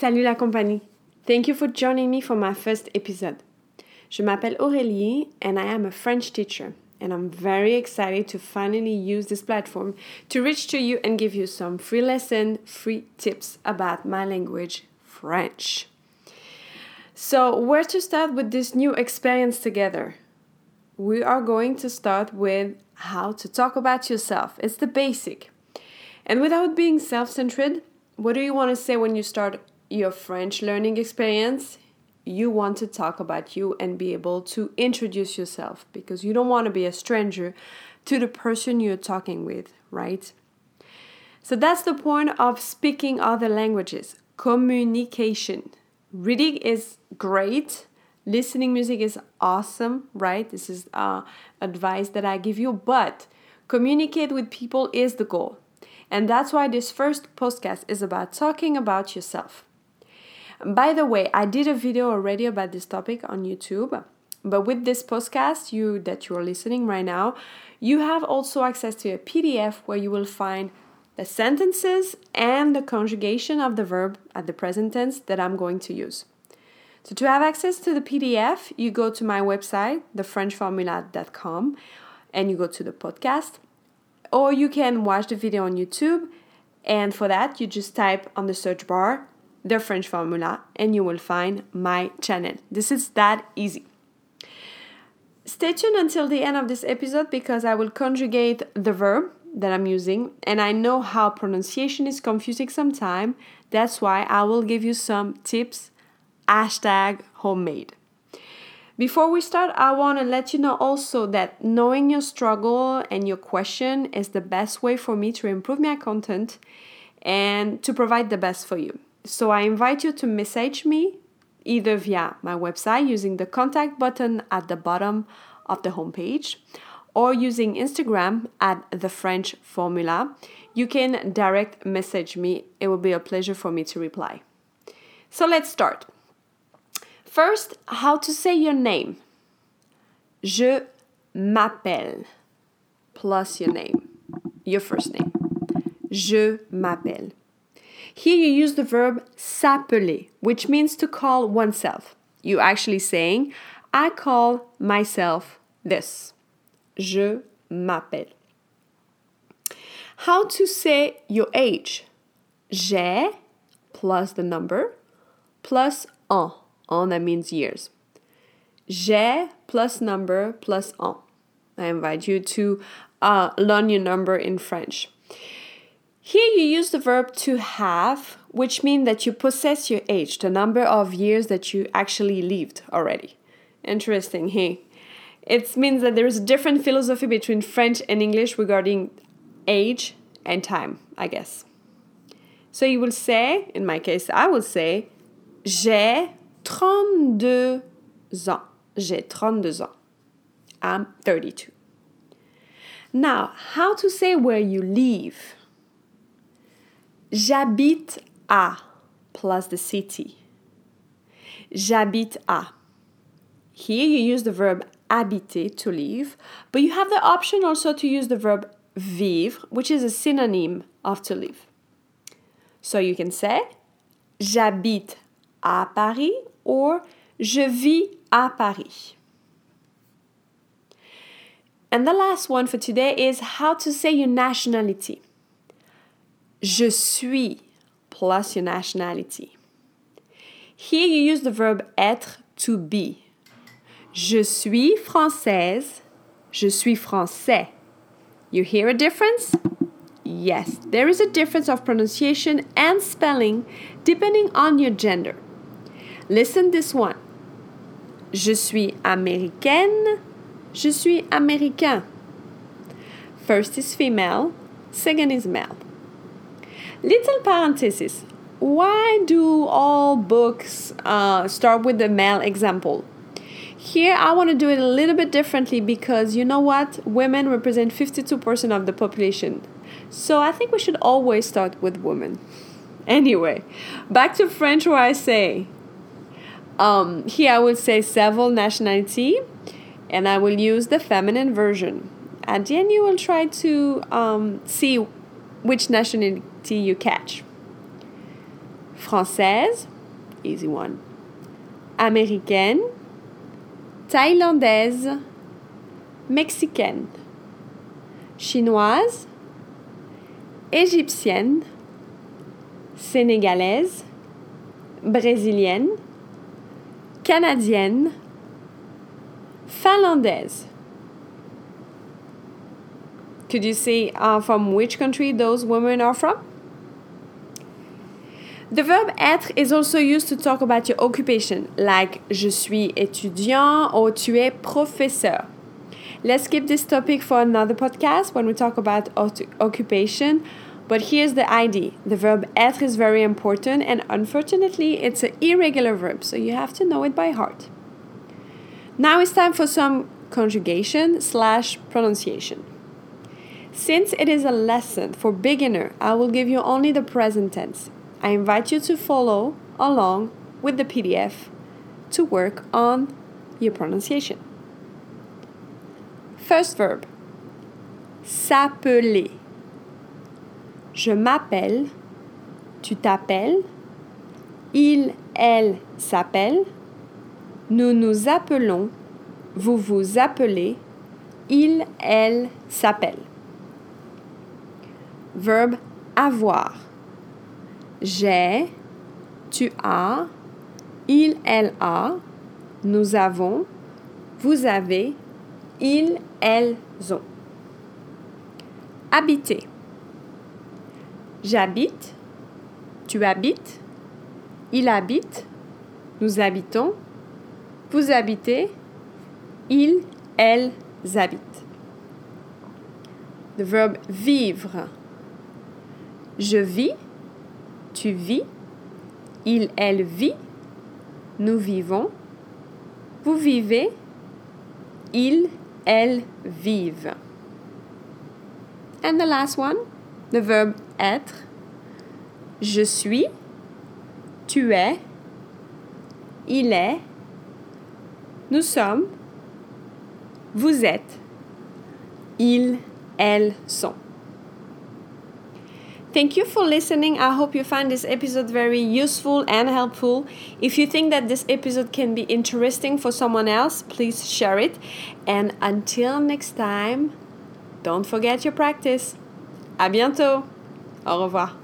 Salut la compagnie. Thank you for joining me for my first episode. Je m'appelle Aurélie and I am a French teacher. And I'm very excited to finally use this platform to reach to you and give you some free lesson, free tips about my language, French. So, where to start with this new experience together? We are going to start with how to talk about yourself. It's the basic. And without being self centered, what do you want to say when you start your French learning experience? You want to talk about you and be able to introduce yourself because you don't want to be a stranger to the person you're talking with, right? So that's the point of speaking other languages communication. Reading is great. Listening music is awesome, right? This is uh, advice that I give you, but communicate with people is the goal. And that's why this first podcast is about talking about yourself. By the way, I did a video already about this topic on YouTube, but with this podcast you that you are listening right now, you have also access to a PDF where you will find the sentences and the conjugation of the verb at the present tense that I'm going to use. So to have access to the PDF, you go to my website, thefrenchformula.com, and you go to the podcast, or you can watch the video on YouTube. And for that, you just type on the search bar the French formula and you will find my channel. This is that easy. Stay tuned until the end of this episode because I will conjugate the verb that I'm using, and I know how pronunciation is confusing sometimes. That's why I will give you some tips. Hashtag homemade. Before we start, I want to let you know also that knowing your struggle and your question is the best way for me to improve my content and to provide the best for you. So I invite you to message me either via my website using the contact button at the bottom of the homepage or using Instagram at the French formula. You can direct message me. It will be a pleasure for me to reply. So let's start. First, how to say your name. Je m'appelle plus your name, your first name. Je m'appelle. Here you use the verb s'appeler, which means to call oneself. You actually saying, I call myself this. Je m'appelle. How to say your age? J'ai plus the number plus un. Un that means years. J'ai plus number plus un. I invite you to uh, learn your number in French. Here you use the verb to have, which means that you possess your age, the number of years that you actually lived already. Interesting, hey? It means that there is a different philosophy between French and English regarding age and time, I guess. So you will say, in my case, I will say, j'ai 32 ans. J'ai 32 ans. I'm 32. Now, how to say where you live? J'habite à plus the city. J'habite à. Here you use the verb habiter to live, but you have the option also to use the verb vivre, which is a synonym of to live. So you can say j'habite à Paris or je vis à Paris. And the last one for today is how to say your nationality. Je suis plus your nationality. Here you use the verb être to be. Je suis française. Je suis français. You hear a difference? Yes, there is a difference of pronunciation and spelling depending on your gender. Listen this one. Je suis américaine. Je suis américain. First is female, second is male. Little parenthesis. Why do all books uh, start with the male example? Here, I want to do it a little bit differently because you know what? Women represent 52% of the population. So I think we should always start with women. Anyway, back to French where I say, um, here I will say several nationality and I will use the feminine version. At the end, you will try to um, see which nationality you catch. Française, easy one. Américaine, thaïlandaise, mexicaine, chinoise, égyptienne, sénégalaise, brésilienne, canadienne, finlandaise. Could you say uh, from which country those women are from? The verb être is also used to talk about your occupation, like je suis étudiant or tu es professeur. Let's keep this topic for another podcast when we talk about occupation. But here's the idea the verb être is very important, and unfortunately, it's an irregular verb, so you have to know it by heart. Now it's time for some conjugation slash pronunciation. Since it is a lesson for beginner, I will give you only the present tense. I invite you to follow along with the PDF to work on your pronunciation. First verb. S'appeler. Je m'appelle, tu t'appelles, il, elle s'appelle, nous nous appelons, vous vous appelez, il, elle s'appelle. Verbe avoir j'ai, tu as, il, elle a, nous avons, vous avez, ils, elles ont. Habiter. J'habite, tu habites, il habite, nous habitons, vous habitez, ils, elles habitent. Le verbe vivre. Je vis, tu vis, il, elle vit, nous vivons, vous vivez, ils, elles vivent. And the last one, the verb être. Je suis, tu es, il est, nous sommes, vous êtes, ils, elles sont. Thank you for listening. I hope you find this episode very useful and helpful. If you think that this episode can be interesting for someone else, please share it. And until next time, don't forget your practice. À bientôt. Au revoir.